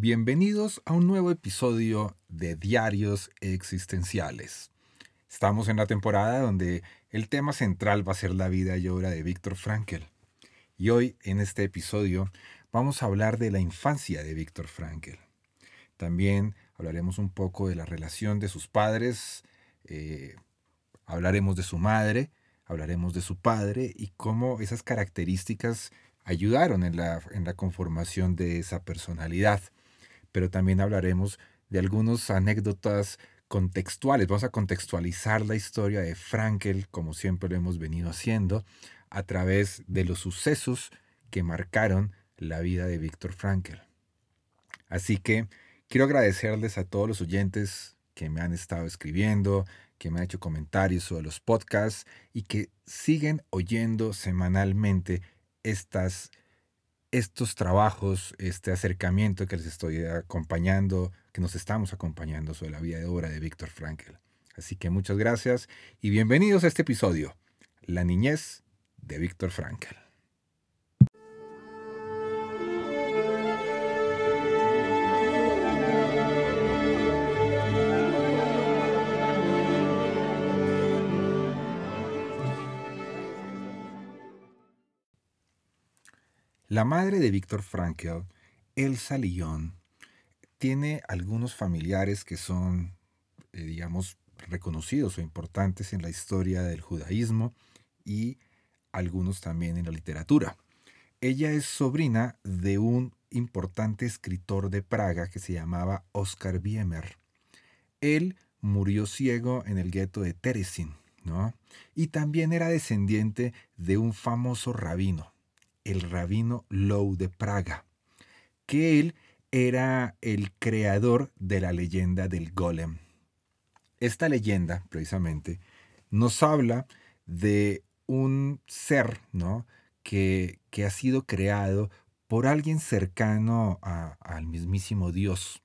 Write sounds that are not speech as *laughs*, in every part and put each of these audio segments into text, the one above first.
Bienvenidos a un nuevo episodio de Diarios Existenciales. Estamos en la temporada donde el tema central va a ser la vida y obra de Víctor Frankl. Y hoy, en este episodio, vamos a hablar de la infancia de Víctor Frankl. También hablaremos un poco de la relación de sus padres, eh, hablaremos de su madre, hablaremos de su padre y cómo esas características ayudaron en la, en la conformación de esa personalidad pero también hablaremos de algunas anécdotas contextuales. Vamos a contextualizar la historia de Frankel, como siempre lo hemos venido haciendo, a través de los sucesos que marcaron la vida de Víctor Frankel. Así que quiero agradecerles a todos los oyentes que me han estado escribiendo, que me han hecho comentarios sobre los podcasts y que siguen oyendo semanalmente estas estos trabajos, este acercamiento que les estoy acompañando, que nos estamos acompañando sobre la vida de obra de Víctor Frankl. Así que muchas gracias y bienvenidos a este episodio, La niñez de Víctor Frankl. La madre de Víctor Frankl, Elsa Lyon, tiene algunos familiares que son, eh, digamos, reconocidos o importantes en la historia del judaísmo y algunos también en la literatura. Ella es sobrina de un importante escritor de Praga que se llamaba Oscar Wiemer. Él murió ciego en el gueto de Terezin, ¿no? Y también era descendiente de un famoso rabino, el rabino Lou de Praga, que él era el creador de la leyenda del golem. Esta leyenda, precisamente, nos habla de un ser ¿no? que, que ha sido creado por alguien cercano al mismísimo Dios.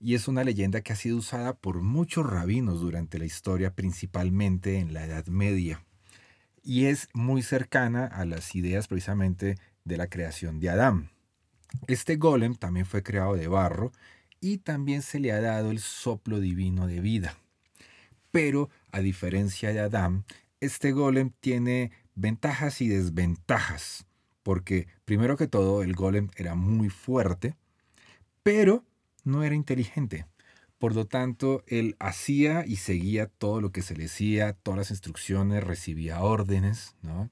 Y es una leyenda que ha sido usada por muchos rabinos durante la historia, principalmente en la Edad Media y es muy cercana a las ideas precisamente de la creación de Adán. Este golem también fue creado de barro y también se le ha dado el soplo divino de vida. Pero, a diferencia de Adán, este golem tiene ventajas y desventajas, porque primero que todo el golem era muy fuerte, pero no era inteligente. Por lo tanto, él hacía y seguía todo lo que se le decía, todas las instrucciones, recibía órdenes, ¿no?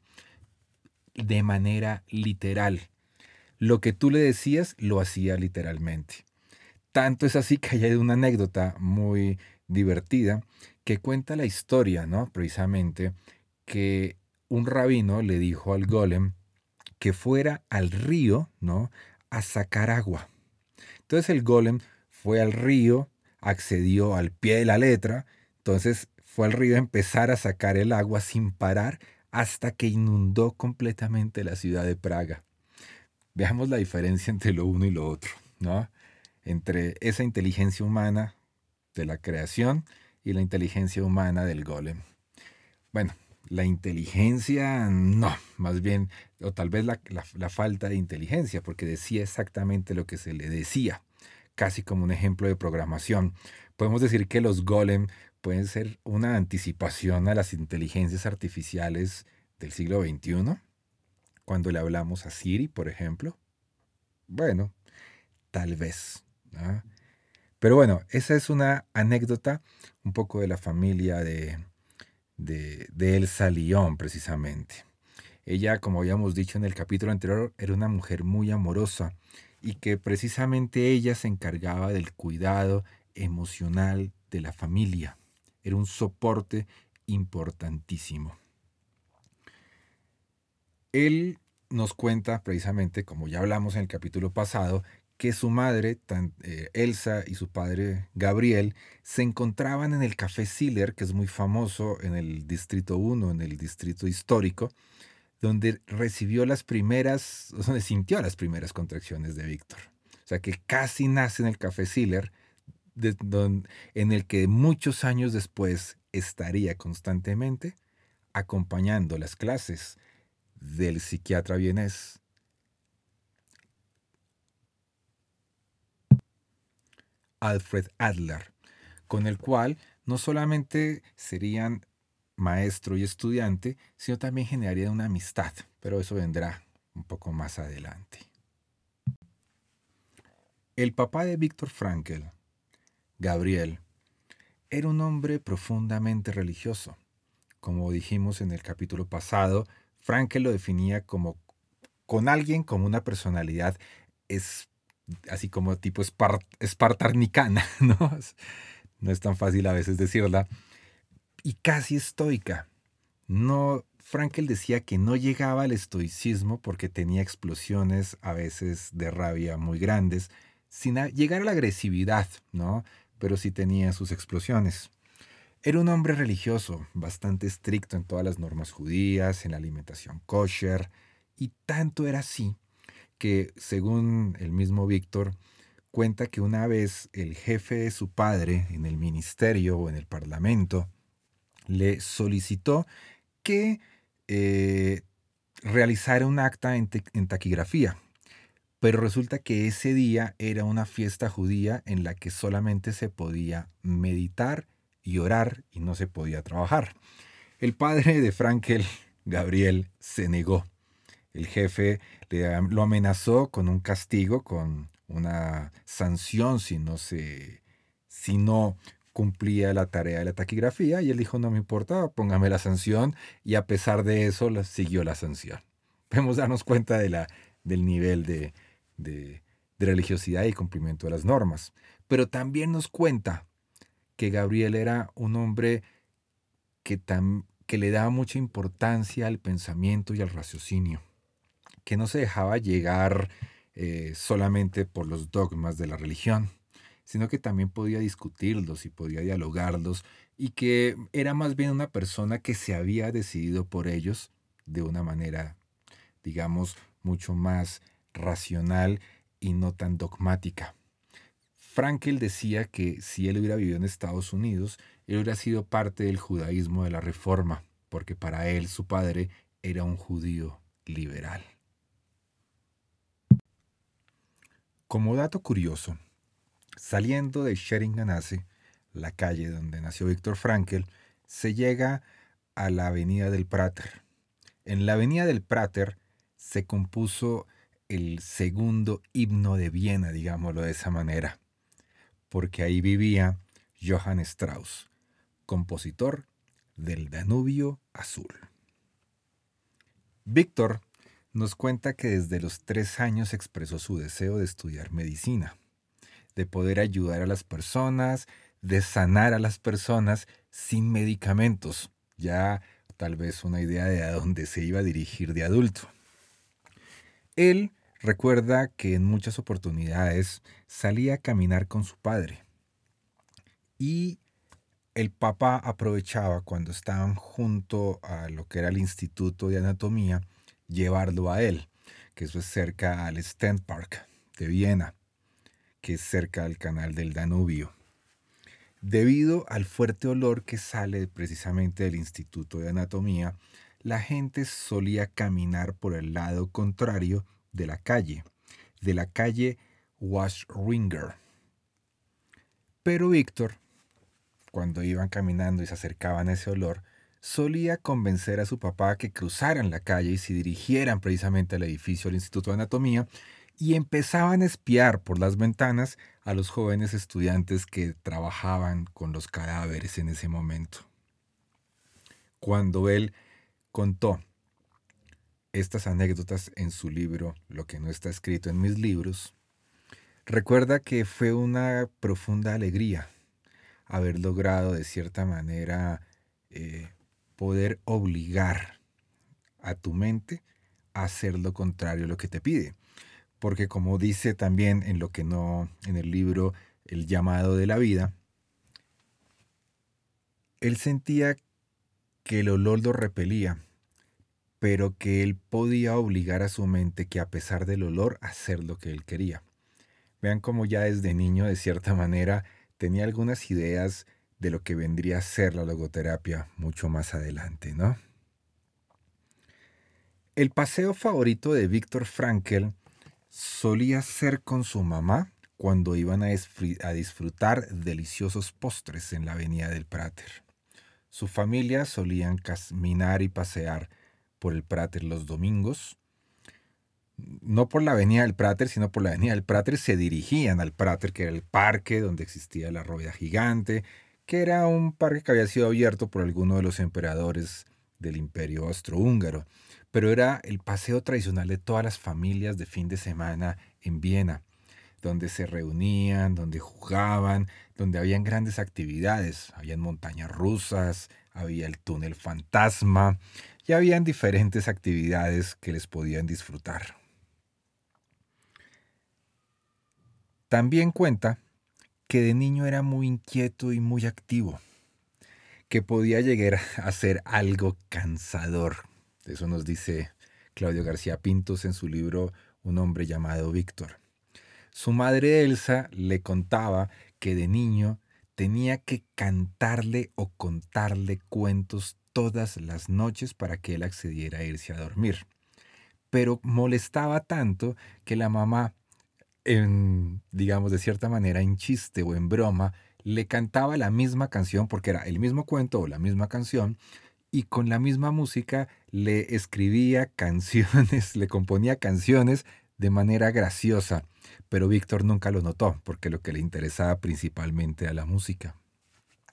De manera literal. Lo que tú le decías, lo hacía literalmente. Tanto es así que hay una anécdota muy divertida que cuenta la historia, ¿no? Precisamente, que un rabino le dijo al golem que fuera al río, ¿no? A sacar agua. Entonces el golem fue al río, accedió al pie de la letra, entonces fue al río a empezar a sacar el agua sin parar hasta que inundó completamente la ciudad de Praga. Veamos la diferencia entre lo uno y lo otro, ¿no? Entre esa inteligencia humana de la creación y la inteligencia humana del golem. Bueno, la inteligencia no, más bien, o tal vez la, la falta de inteligencia, porque decía exactamente lo que se le decía casi como un ejemplo de programación. Podemos decir que los golem pueden ser una anticipación a las inteligencias artificiales del siglo XXI, cuando le hablamos a Siri, por ejemplo. Bueno, tal vez. Pero bueno, esa es una anécdota un poco de la familia de, de, Elsa Lyon, precisamente. Ella, como habíamos dicho en el capítulo anterior, era una mujer muy amorosa y que precisamente ella se encargaba del cuidado emocional de la familia. Era un soporte importantísimo. Él nos cuenta precisamente, como ya hablamos en el capítulo pasado, que su madre, eh, Elsa, y su padre, Gabriel, se encontraban en el Café Siller, que es muy famoso en el Distrito 1, en el Distrito Histórico, donde recibió las primeras, donde sintió las primeras contracciones de Víctor. O sea, que casi nace en el Café Siller, en el que muchos años después estaría constantemente acompañando las clases del psiquiatra vienés Alfred Adler, con el cual no solamente serían maestro y estudiante, sino también generaría una amistad, pero eso vendrá un poco más adelante. El papá de Víctor Frankl, Gabriel, era un hombre profundamente religioso. Como dijimos en el capítulo pasado, Frankl lo definía como con alguien como una personalidad es así como tipo espartanicana, *laughs* ¿no? No es tan fácil a veces decirla. Y casi estoica. No, Frankel decía que no llegaba al estoicismo porque tenía explosiones a veces de rabia muy grandes, sin llegar a la agresividad, ¿no? Pero sí tenía sus explosiones. Era un hombre religioso, bastante estricto en todas las normas judías, en la alimentación kosher, y tanto era así que, según el mismo Víctor, cuenta que una vez el jefe de su padre en el ministerio o en el parlamento le solicitó que eh, realizara un acta en, taquigrafía. Pero resulta que ese día era una fiesta judía en la que solamente se podía meditar y orar y no se podía trabajar. El padre de Frankel, Gabriel, se negó. El jefe lo amenazó con un castigo, con una sanción si no, se, si no cumplía la tarea de la taquigrafía y él dijo no me importa, póngame la sanción y a pesar de eso siguió la sanción. *laughs* Podemos darnos cuenta de la, del nivel de, de, religiosidad y cumplimiento de las normas. Pero también nos cuenta que Gabriel era un hombre que, que le daba mucha importancia al pensamiento y al raciocinio que no se dejaba llegar eh, solamente por los dogmas de la religión, sino que también podía discutirlos y podía dialogarlos y que era más bien una persona que se había decidido por ellos de una manera, digamos, mucho más racional y no tan dogmática. Frankel decía que si él hubiera vivido en Estados Unidos, él hubiera sido parte del judaísmo de la Reforma, porque para él su padre era un judío liberal. Como dato curioso, saliendo de Sheringanase, la calle donde nació Víctor Frankel, se llega a la Avenida del Prater. En la Avenida del Prater se compuso el segundo himno de Viena, digámoslo de esa manera, porque ahí vivía Johann Strauss, compositor del Danubio Azul. Víctor nos cuenta que desde los tres años expresó su deseo de estudiar medicina, de poder ayudar a las personas, de sanar a las personas sin medicamentos, ya tal vez una idea de a dónde se iba a dirigir de adulto. Él recuerda que en muchas oportunidades salía a caminar con su padre. Y el papá aprovechaba cuando estaban junto a lo que era el Instituto de Anatomía llevarlo a él, que eso es cerca al Park de Viena, que es cerca del canal del Danubio. Debido al fuerte olor que sale precisamente del Instituto de Anatomía, la gente solía caminar por el lado contrario de la calle, de la calle Washringer. Pero Víctor, cuando iban caminando y se acercaban a ese olor, solía convencer a su papá que cruzaran la calle y se dirigieran precisamente al edificio del Instituto de Anatomía y empezaban a espiar por las ventanas a los jóvenes estudiantes que trabajaban con los cadáveres en ese momento. Cuando él contó estas anécdotas en su libro, lo que no está escrito en mis libros, recuerda que fue una profunda alegría haber logrado de cierta manera eh, poder obligar a tu mente a hacer lo contrario a lo que te pide. Porque como dice también en lo que no, en el libro El llamado de la vida, él sentía que el olor lo repelía, pero que él podía obligar a su mente que a pesar del olor hacer lo que él quería. Vean cómo ya desde niño, de cierta *laughs* manera, tenía algunas ideas de lo que vendría a ser la logoterapia mucho más adelante, ¿no? El paseo favorito de Víctor Frankl solía ser con su mamá cuando iban a, disfrutar deliciosos postres en la avenida del Prater. Su familia solían caminar y pasear por el Prater los domingos no por la avenida del Prater, sino por la avenida del Prater, se dirigían al Prater, que era el parque donde existía la rueda gigante, que era un parque que había sido abierto por alguno de los emperadores del imperio austrohúngaro, pero era el paseo tradicional de todas las familias de fin de semana en Viena, donde se reunían, donde jugaban, donde habían grandes actividades, habían montañas rusas, había el túnel fantasma, y habían diferentes actividades que les podían disfrutar. También cuenta que de niño era muy inquieto y muy activo, que podía llegar a ser algo cansador. Eso nos dice Claudio García Pintos en su libro Un hombre llamado Víctor. Su madre Elsa le contaba que de niño tenía que cantarle o contarle cuentos todas las noches para que él accediera a irse a dormir. Pero molestaba tanto que la mamá en, digamos, de cierta manera, en chiste o en broma, le cantaba la misma canción, porque era el mismo cuento o la misma canción, y con la misma música le escribía canciones, *laughs* le componía canciones de manera graciosa. Pero Víctor nunca lo notó, porque lo que le interesaba principalmente a la música.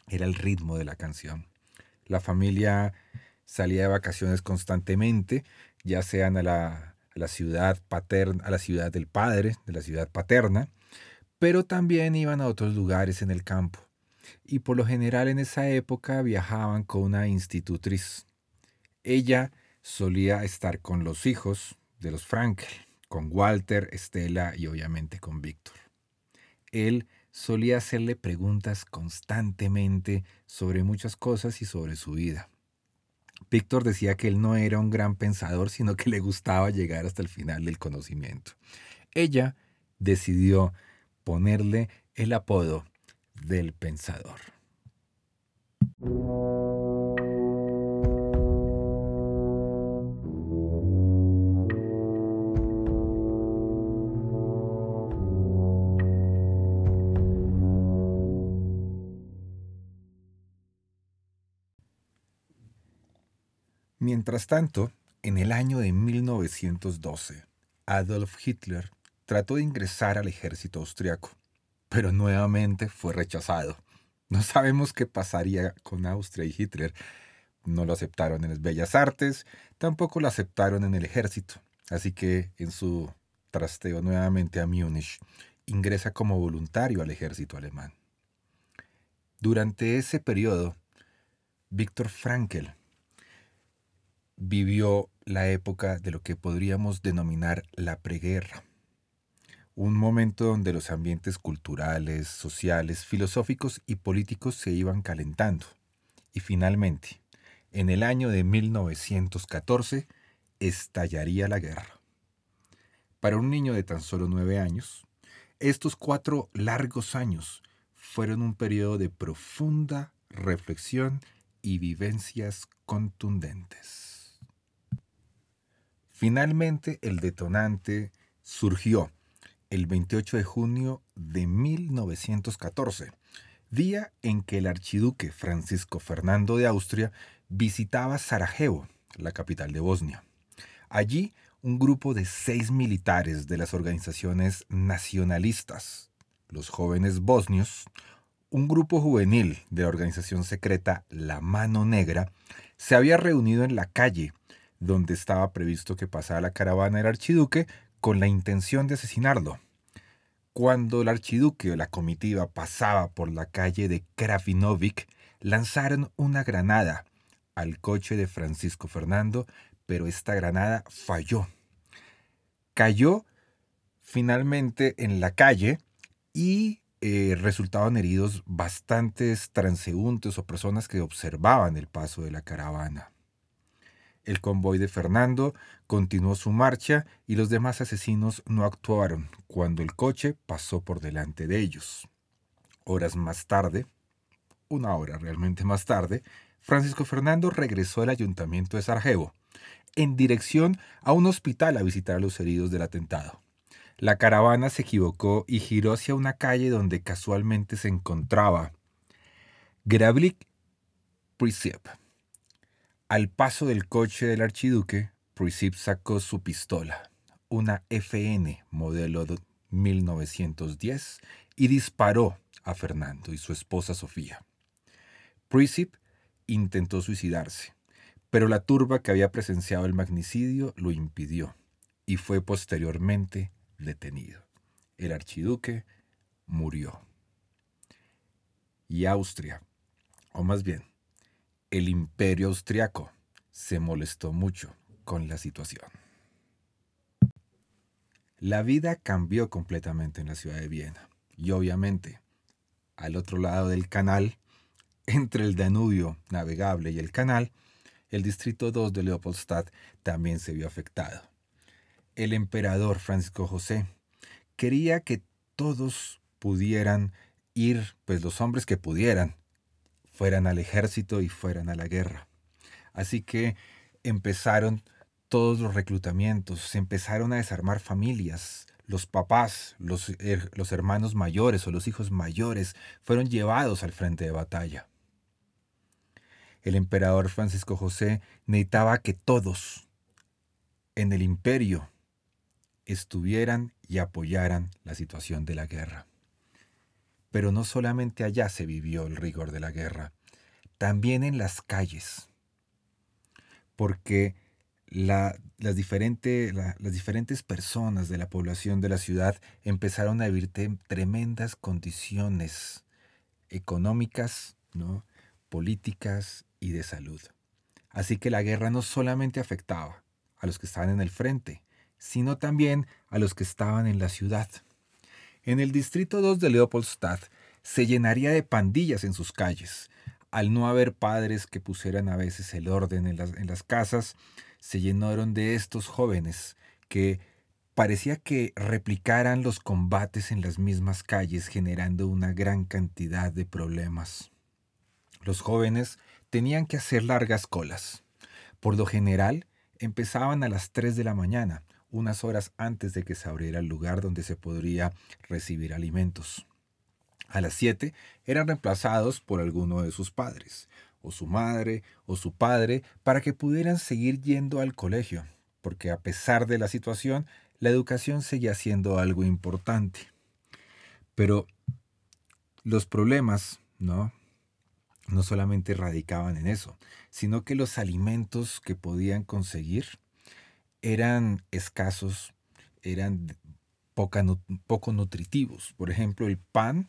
Era el ritmo de la canción. La familia salía de vacaciones constantemente, ya sean a la la ciudad paterna, a la ciudad del padre, de la ciudad paterna, pero también iban a otros lugares en el campo. Y por lo general en esa época viajaban con una institutriz. Ella solía estar con los hijos de los Frankel, con Walter, Estela y obviamente con Víctor. Él solía hacerle preguntas constantemente sobre muchas cosas y sobre su vida. Víctor decía que él no era un gran pensador, sino que le gustaba llegar hasta el final del conocimiento. Ella decidió ponerle el apodo del pensador. Mientras tanto, en el año de 1912, Adolf Hitler trató de ingresar al ejército austriaco, pero nuevamente fue rechazado. No sabemos qué pasaría con Austria y Hitler. No lo aceptaron en las bellas artes, tampoco lo aceptaron en el ejército. Así que en su trasteo nuevamente a Múnich, ingresa como voluntario al ejército alemán. Durante ese periodo, Viktor Frankl vivió la época de lo que podríamos denominar la preguerra, un momento donde los ambientes culturales, sociales, filosóficos y políticos se iban calentando. Y finalmente, en el año de 1914, estallaría la guerra. Para un niño de tan solo nueve años, estos cuatro largos años fueron un periodo de profunda reflexión y vivencias contundentes. Finalmente, el detonante surgió el 28 de junio de 1914, día en que el archiduque Francisco Fernando de Austria visitaba Sarajevo, la capital de Bosnia. Allí, un grupo de seis militares de las organizaciones nacionalistas, los jóvenes bosnios, un grupo juvenil de la organización secreta La Mano Negra, se había reunido en la calle donde estaba previsto que pasara la caravana del archiduque con la intención de asesinarlo. Cuando el archiduque o la comitiva pasaba por la calle de Krafinovic, lanzaron una granada al coche de Francisco Fernando, pero esta granada falló. Cayó finalmente en la calle y eh, resultaban heridos bastantes transeúntes o personas que observaban el paso de la caravana. El convoy de Fernando continuó su marcha y los demás asesinos no actuaron cuando el coche pasó por delante de ellos. Horas más tarde, una hora realmente más tarde, Francisco Fernando regresó al ayuntamiento de Sarajevo, en dirección a un hospital a visitar a los heridos del atentado. La caravana se equivocó y giró hacia una calle donde casualmente se encontraba Gravlik Prisip. Al paso del coche del archiduque, Prisip sacó su pistola, una FN modelo 1910, y disparó a Fernando y su esposa Sofía. Prisip intentó suicidarse, pero la turba que había presenciado el magnicidio lo impidió y fue posteriormente detenido. El archiduque murió. Y Austria, o más bien, el imperio austriaco, se molestó mucho con la situación. La vida cambió completamente en la ciudad de Viena y obviamente al otro lado del canal, entre el Danubio navegable y el canal, el distrito 2 de Leopoldstadt también se vio afectado el emperador Francisco José quería que todos pudieran ir, pues los hombres que pudieran, fueran al ejército y fueran a la guerra. Así que empezaron todos los reclutamientos, se empezaron a desarmar familias, los papás, los, los, hermanos mayores o los hijos mayores fueron llevados al frente de batalla. El emperador Francisco José necesitaba que todos en el imperio estuvieran y apoyaran la situación de la guerra. Pero no solamente allá se vivió el rigor de la guerra, también en las calles, porque las, diferentes personas de la población de la ciudad empezaron a vivir tremendas condiciones económicas, ¿no? políticas y de salud. Así que la guerra no solamente afectaba a los que estaban en el frente, sino también a los que estaban en la ciudad. En el distrito 2 de Leopoldstadt se llenaría de pandillas en sus calles. Al no haber padres que pusieran a veces el orden en las, casas, se llenaron de estos jóvenes que parecía que replicaran los combates en las mismas calles, generando una gran cantidad de problemas. Los jóvenes tenían que hacer largas colas. Por lo general, empezaban a las 3 de la mañana, unas horas antes de que se abriera el lugar donde se podría recibir alimentos. A las 7 eran reemplazados por alguno de sus padres, o su madre, o su padre, para que pudieran seguir yendo al colegio, porque a pesar de la situación, la educación seguía siendo algo importante. Pero los problemas, ¿no? No solamente radicaban en eso, sino que los alimentos que podían conseguir eran escasos, eran poco nutritivos. Por ejemplo, el pan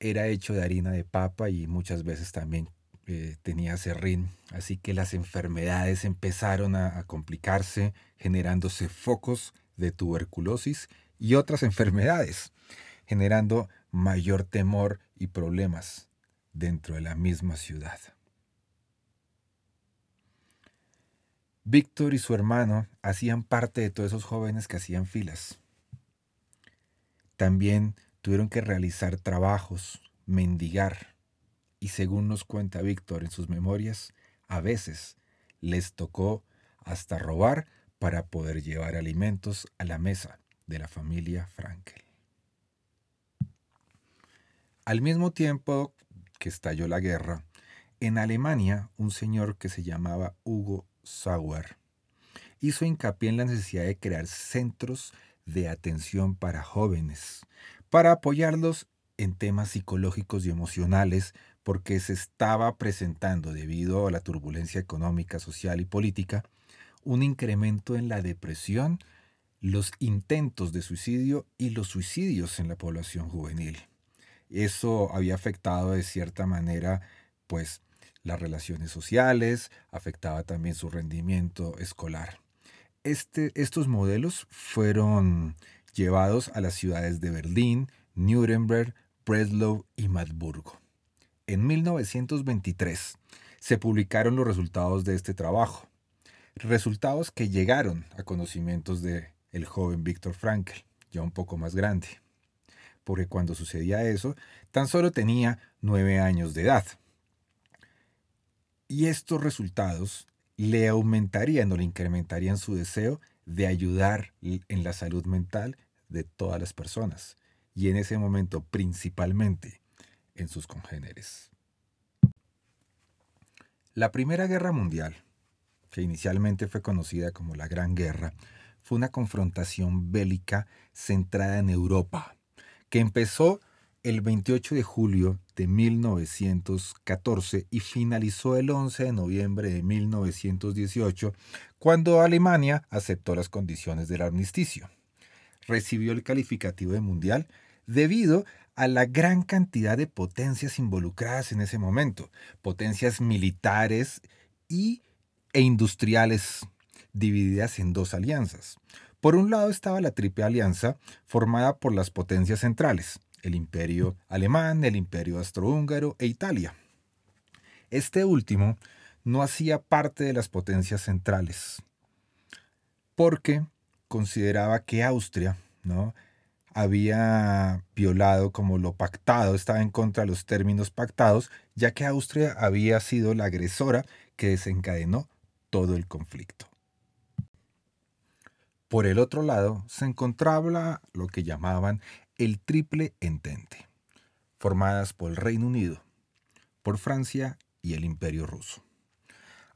era hecho de harina de papa y muchas veces también eh, tenía serrín. Así que las enfermedades empezaron a, a complicarse, generándose focos de tuberculosis y otras enfermedades, generando mayor temor y problemas dentro de la misma ciudad. Víctor y su hermano hacían parte de todos esos jóvenes que hacían filas. También tuvieron que realizar trabajos, mendigar, y según nos cuenta Víctor en sus memorias, a veces les tocó hasta robar para poder llevar alimentos a la mesa de la familia Frankel. Al mismo tiempo que estalló la guerra, en Alemania un señor que se llamaba Hugo Sauer hizo hincapié en la necesidad de crear centros de atención para jóvenes, para apoyarlos en temas psicológicos y emocionales, porque se estaba presentando, debido a la turbulencia económica, social y política, un incremento en la depresión, los intentos de suicidio y los suicidios en la población juvenil. Eso había afectado de cierta manera, pues, las relaciones sociales, afectaba también su rendimiento escolar. Este, estos modelos fueron llevados a las ciudades de Berlín, Nuremberg, Breslau y Madburgo. En 1923 se publicaron los resultados de este trabajo, resultados que llegaron a conocimientos de el joven Víctor Frankl, ya un poco más grande, porque cuando sucedía eso, tan solo tenía nueve años de edad. Y estos resultados le aumentarían o le incrementarían su deseo de ayudar en la salud mental de todas las personas, y en ese momento principalmente en sus congéneres. La Primera Guerra Mundial, que inicialmente fue conocida como la Gran Guerra, fue una confrontación bélica centrada en Europa, que empezó el 28 de julio de 1914 y finalizó el 11 de noviembre de 1918, cuando Alemania aceptó las condiciones del armisticio. Recibió el calificativo de mundial debido a la gran cantidad de potencias involucradas en ese momento, potencias militares y, e industriales divididas en dos alianzas. Por un lado estaba la Triple Alianza, formada por las potencias centrales, el Imperio Alemán, el Imperio Austrohúngaro e Italia. Este último no hacía parte de las potencias centrales, porque consideraba que Austria ¿no? había violado como lo pactado, estaba en contra de los términos pactados, ya que Austria había sido la agresora que desencadenó todo el conflicto. Por el otro lado se encontraba lo que llamaban el Triple Entente, formadas por el Reino Unido, por Francia y el Imperio Ruso.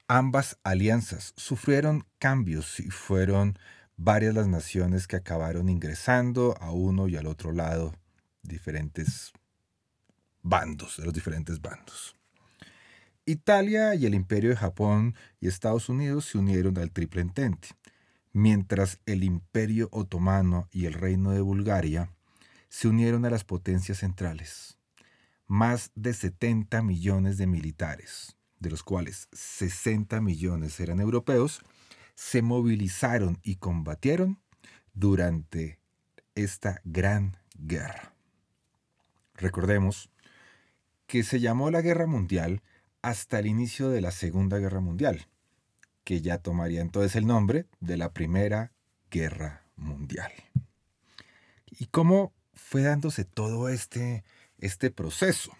Ambas alianzas sufrieron cambios y fueron varias las naciones que acabaron ingresando a uno y al otro lado diferentes bandos, de los diferentes bandos. Italia y el Imperio de Japón y Estados Unidos se unieron al Triple Entente mientras el Imperio Otomano y el Reino de Bulgaria se unieron a las potencias centrales. Más de 70 millones de militares, de los cuales 60 millones eran europeos, se movilizaron y combatieron durante esta gran guerra. Recordemos que se llamó la Guerra Mundial hasta el inicio de la Segunda Guerra Mundial, que ya tomaría entonces el nombre de la Primera Guerra Mundial. ¿Y cómo fue dándose todo este, este proceso?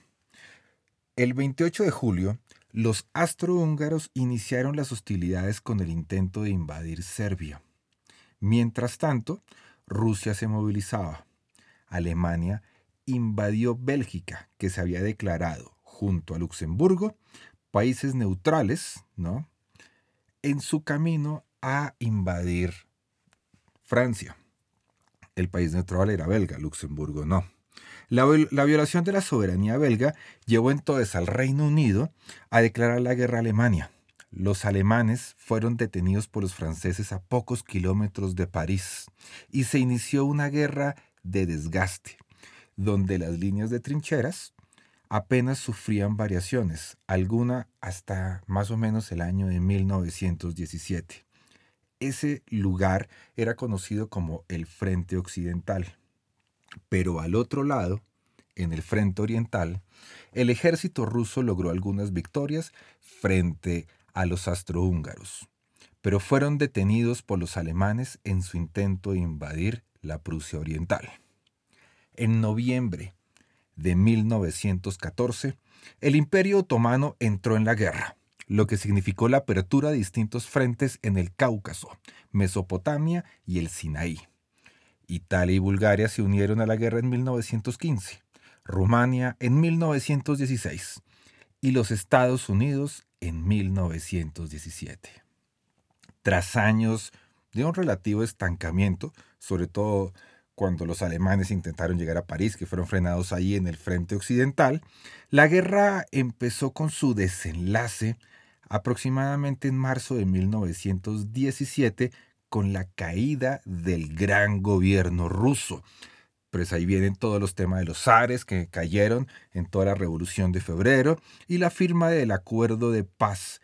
El 28 de julio, los astrohúngaros iniciaron las hostilidades con el intento de invadir Serbia. Mientras tanto, Rusia se movilizaba. Alemania invadió Bélgica, que se había declarado, junto a Luxemburgo, países neutrales, ¿no? en su camino a invadir Francia. El país neutral era belga, Luxemburgo no. La, la, violación de la soberanía belga llevó entonces al Reino Unido a declarar la guerra a Alemania. Los alemanes fueron detenidos por los franceses a pocos kilómetros de París y se inició una guerra de desgaste, donde las líneas de trincheras apenas sufrían variaciones, alguna hasta más o menos el año de 1917. Ese lugar era conocido como el Frente Occidental. Pero al otro lado, en el Frente Oriental, el ejército ruso logró algunas victorias frente a los astrohúngaros, pero fueron detenidos por los alemanes en su intento de invadir la Prusia Oriental. En noviembre de 1914, el Imperio Otomano entró en la guerra, lo que significó la apertura de distintos frentes en el Cáucaso, Mesopotamia y el Sinaí. Italia y Bulgaria se unieron a la guerra en 1915, Rumania en 1916 y los Estados Unidos en 1917. Tras años de un relativo estancamiento, sobre todo cuando los alemanes intentaron llegar a París, que fueron frenados ahí en el frente occidental, la guerra empezó con su desenlace aproximadamente en marzo de 1917 con la caída del gran gobierno ruso. Pues ahí vienen todos los temas de los zares que cayeron en toda la revolución de febrero y la firma del acuerdo de paz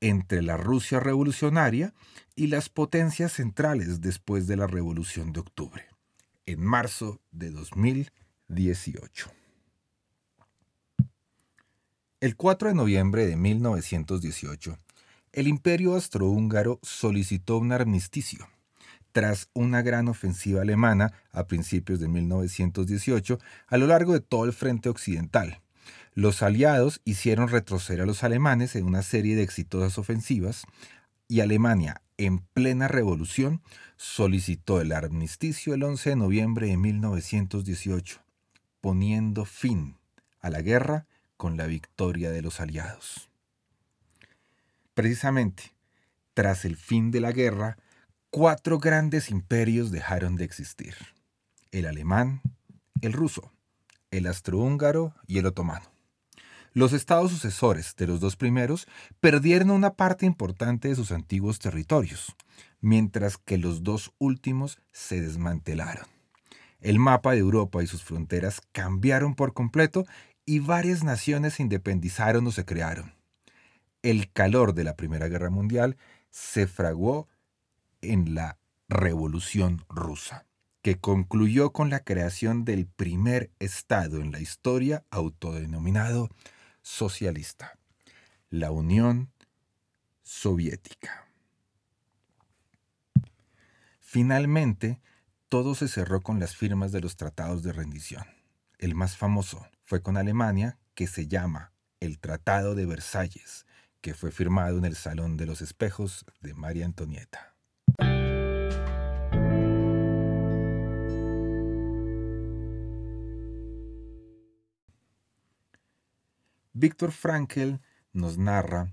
entre la Rusia revolucionaria y las potencias centrales después de la Revolución de Octubre, en marzo de 2018. El 4 de noviembre de 1918, el imperio austrohúngaro solicitó un armisticio. Tras una gran ofensiva alemana a principios de 1918 a lo largo de todo el frente occidental, los aliados hicieron retroceder a los alemanes en una serie de exitosas ofensivas y Alemania, en plena revolución, solicitó el armisticio el 11 de noviembre de 1918, poniendo fin a la guerra con la victoria de los aliados. Precisamente, tras el fin de la guerra, cuatro grandes imperios dejaron de existir. El alemán, el ruso, el astrohúngaro y el otomano. Los estados sucesores de los dos primeros perdieron una parte importante de sus antiguos territorios, mientras que los dos últimos se desmantelaron. El mapa de Europa y sus fronteras cambiaron por completo y varias naciones se independizaron o se crearon. El calor de la Primera Guerra Mundial se fraguó en la Revolución Rusa, que concluyó con la creación del primer Estado en la historia autodenominado socialista, la Unión Soviética. Finalmente, todo se cerró con las firmas de los tratados de rendición. El más famoso fue con Alemania, que se llama el Tratado de Versalles, que fue firmado en el Salón de los Espejos de María Antonieta. Víctor Frankl nos narra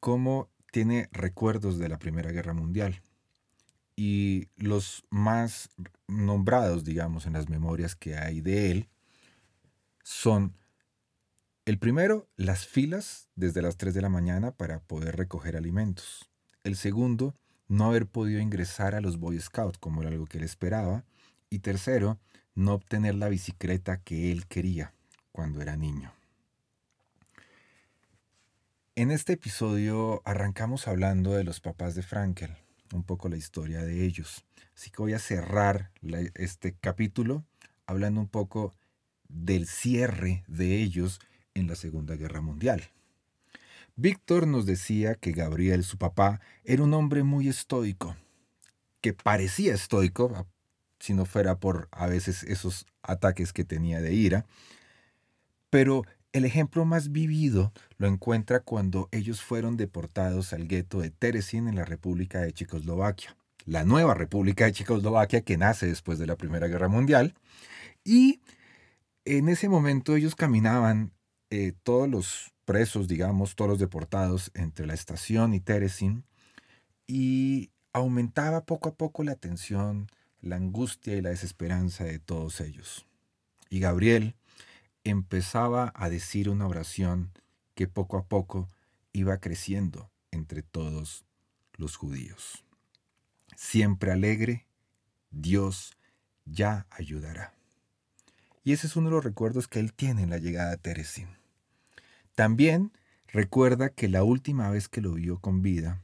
cómo tiene recuerdos de la Primera Guerra Mundial. Y los más nombrados, digamos, en las memorias que hay de él, son el primero, las filas desde las 3 de la mañana para poder recoger alimentos. El segundo, no haber podido ingresar a los Boy Scouts como era algo que él esperaba. Y tercero, no obtener la bicicleta que él quería cuando era niño. En este episodio arrancamos hablando de los papás de Frankel, un poco la historia de ellos. Así que voy a cerrar este capítulo hablando un poco del cierre de ellos en la Segunda Guerra Mundial. Víctor nos decía que Gabriel, su papá, era un hombre muy estoico, que parecía estoico, si no fuera por a veces esos ataques que tenía de ira, pero el ejemplo más vivido lo encuentra cuando ellos fueron deportados al gueto de Terezín en la República de Checoslovaquia, la nueva República de Checoslovaquia que nace después de la Primera Guerra Mundial. Y en ese momento ellos caminaban, eh, todos los presos, digamos, todos los deportados entre la estación y Terezín, y aumentaba poco a poco la tensión, la angustia y la desesperanza de todos ellos. Y Gabriel, empezaba a decir una oración que poco a poco iba creciendo entre todos los judíos. Siempre alegre, Dios ya ayudará. Y ese es uno de los recuerdos que él tiene en la llegada a Teresín. También recuerda que la última vez que lo vio con vida,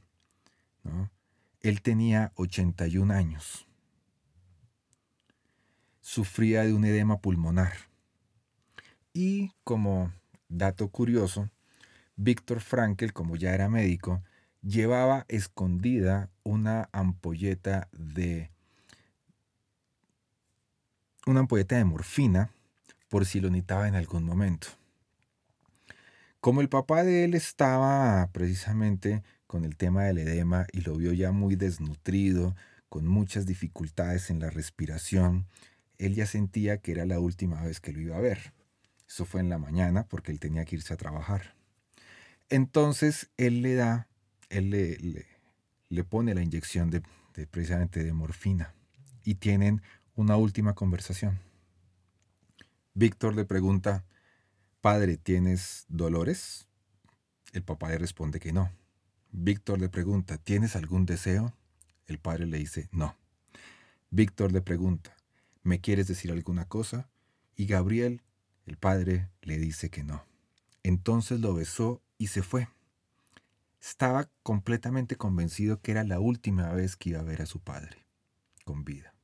él tenía 81 años. Sufría de un edema pulmonar y como dato curioso, Víctor Frankel, como ya era médico, llevaba escondida una ampolleta de una ampolleta de morfina por si lo necesitaba en algún momento. Como el papá de él estaba precisamente con el tema del edema y lo vio ya muy desnutrido, con muchas dificultades en la respiración, él ya sentía que era la última vez que lo iba a ver. Eso fue en la mañana porque él tenía que irse a trabajar. Entonces él le da, él le, le, pone la inyección de, precisamente de morfina y tienen una última conversación. Víctor le pregunta, Padre, ¿tienes dolores? El papá le responde que no. Víctor le pregunta, ¿tienes algún deseo? El padre le dice, no. Víctor le pregunta, ¿me quieres decir alguna cosa? Y Gabriel el padre le dice que no. Entonces lo besó y se fue. estaba completamente convencido que era la última vez que iba a ver a su padre con vida.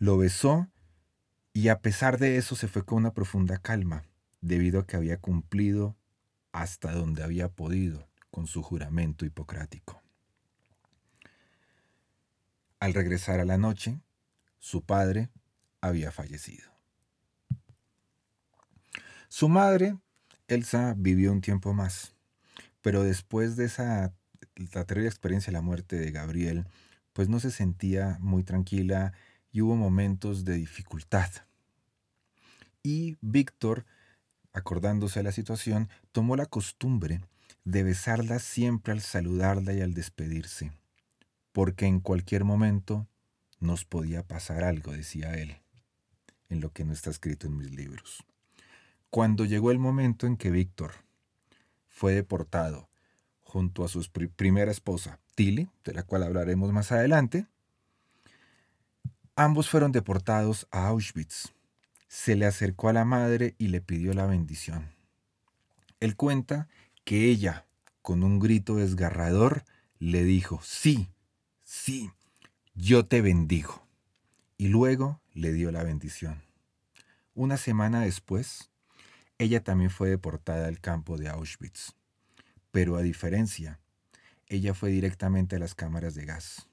Lo besó y a pesar de eso se fue con una profunda calma, debido a que había cumplido hasta donde había podido con su juramento hipocrático. Al regresar a la noche, su padre había fallecido. Su madre, Elsa, vivió un tiempo más, pero después de esa terrible experiencia de la muerte de Gabriel, pues no se sentía muy tranquila y hubo momentos de dificultad. Y Víctor, acordándose de la situación, tomó la costumbre de besarla siempre al saludarla y al despedirse, porque en cualquier momento nos podía pasar algo, decía él, en lo que no está escrito en mis libros. Cuando llegó el momento en que Víctor fue deportado junto a su primera esposa, Tilly, de la cual hablaremos más adelante, ambos fueron deportados a Auschwitz. Se le acercó a la madre y le pidió la bendición. Él cuenta que ella, con un grito desgarrador, le dijo, sí, sí, yo te bendigo. Y luego le dio la bendición. Una semana después, ella también fue deportada al campo de Auschwitz. Pero a diferencia, ella fue directamente a las cámaras de gas.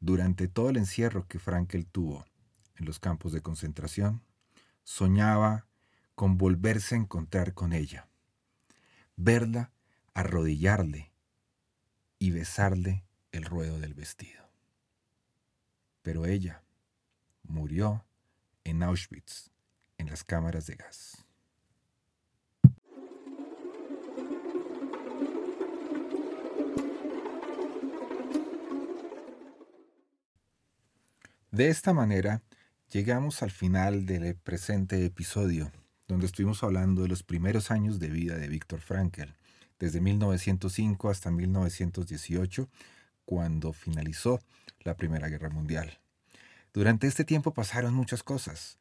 Durante todo el encierro que Frankel tuvo en los campos de concentración, soñaba con volverse a encontrar con ella verla, arrodillarle y besarle el ruedo del vestido. Pero ella murió en Auschwitz, en las cámaras de gas. De esta manera, llegamos al final del presente episodio donde estuvimos hablando de los primeros años de vida de Víctor Frankl, desde 1905 hasta 1918, cuando finalizó la Primera Guerra Mundial. Durante este tiempo pasaron muchas cosas.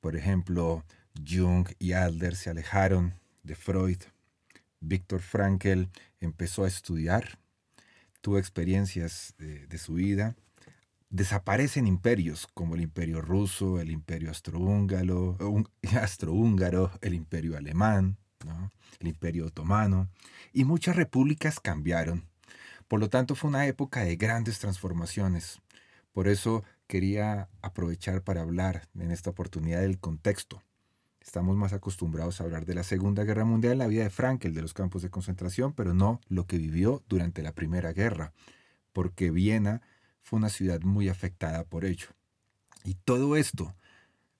Por ejemplo, Jung y Adler se alejaron de Freud. Víctor Frankl empezó a estudiar, tuvo experiencias de, de su vida desaparecen imperios como el imperio ruso, el imperio astrohúngaro, *laughs* el imperio alemán, el imperio otomano, y muchas repúblicas cambiaron. Por lo tanto, fue una época de grandes transformaciones. Por eso quería aprovechar para hablar en esta oportunidad del contexto. Estamos más acostumbrados a hablar de la Segunda Guerra Mundial la vida de Frankel, de los campos de concentración, pero no lo que vivió durante la Primera Guerra, porque Viena fue una ciudad muy afectada por ello. Y todo esto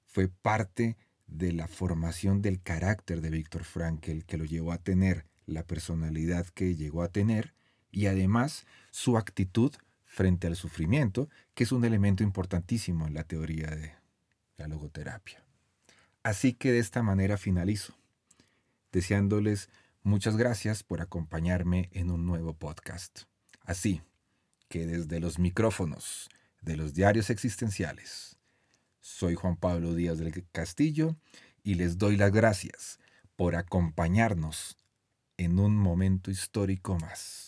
fue parte de la formación del carácter de Víctor Frankl que lo llevó a tener la personalidad que llegó a tener y además su actitud frente al sufrimiento, que es un elemento importantísimo en la teoría de la logoterapia. Así que de esta manera finalizo, deseándoles muchas gracias por acompañarme en un nuevo podcast. Así, que desde los micrófonos de los diarios existenciales. Soy Juan Pablo Díaz del Castillo y les doy las gracias por acompañarnos en un momento histórico más.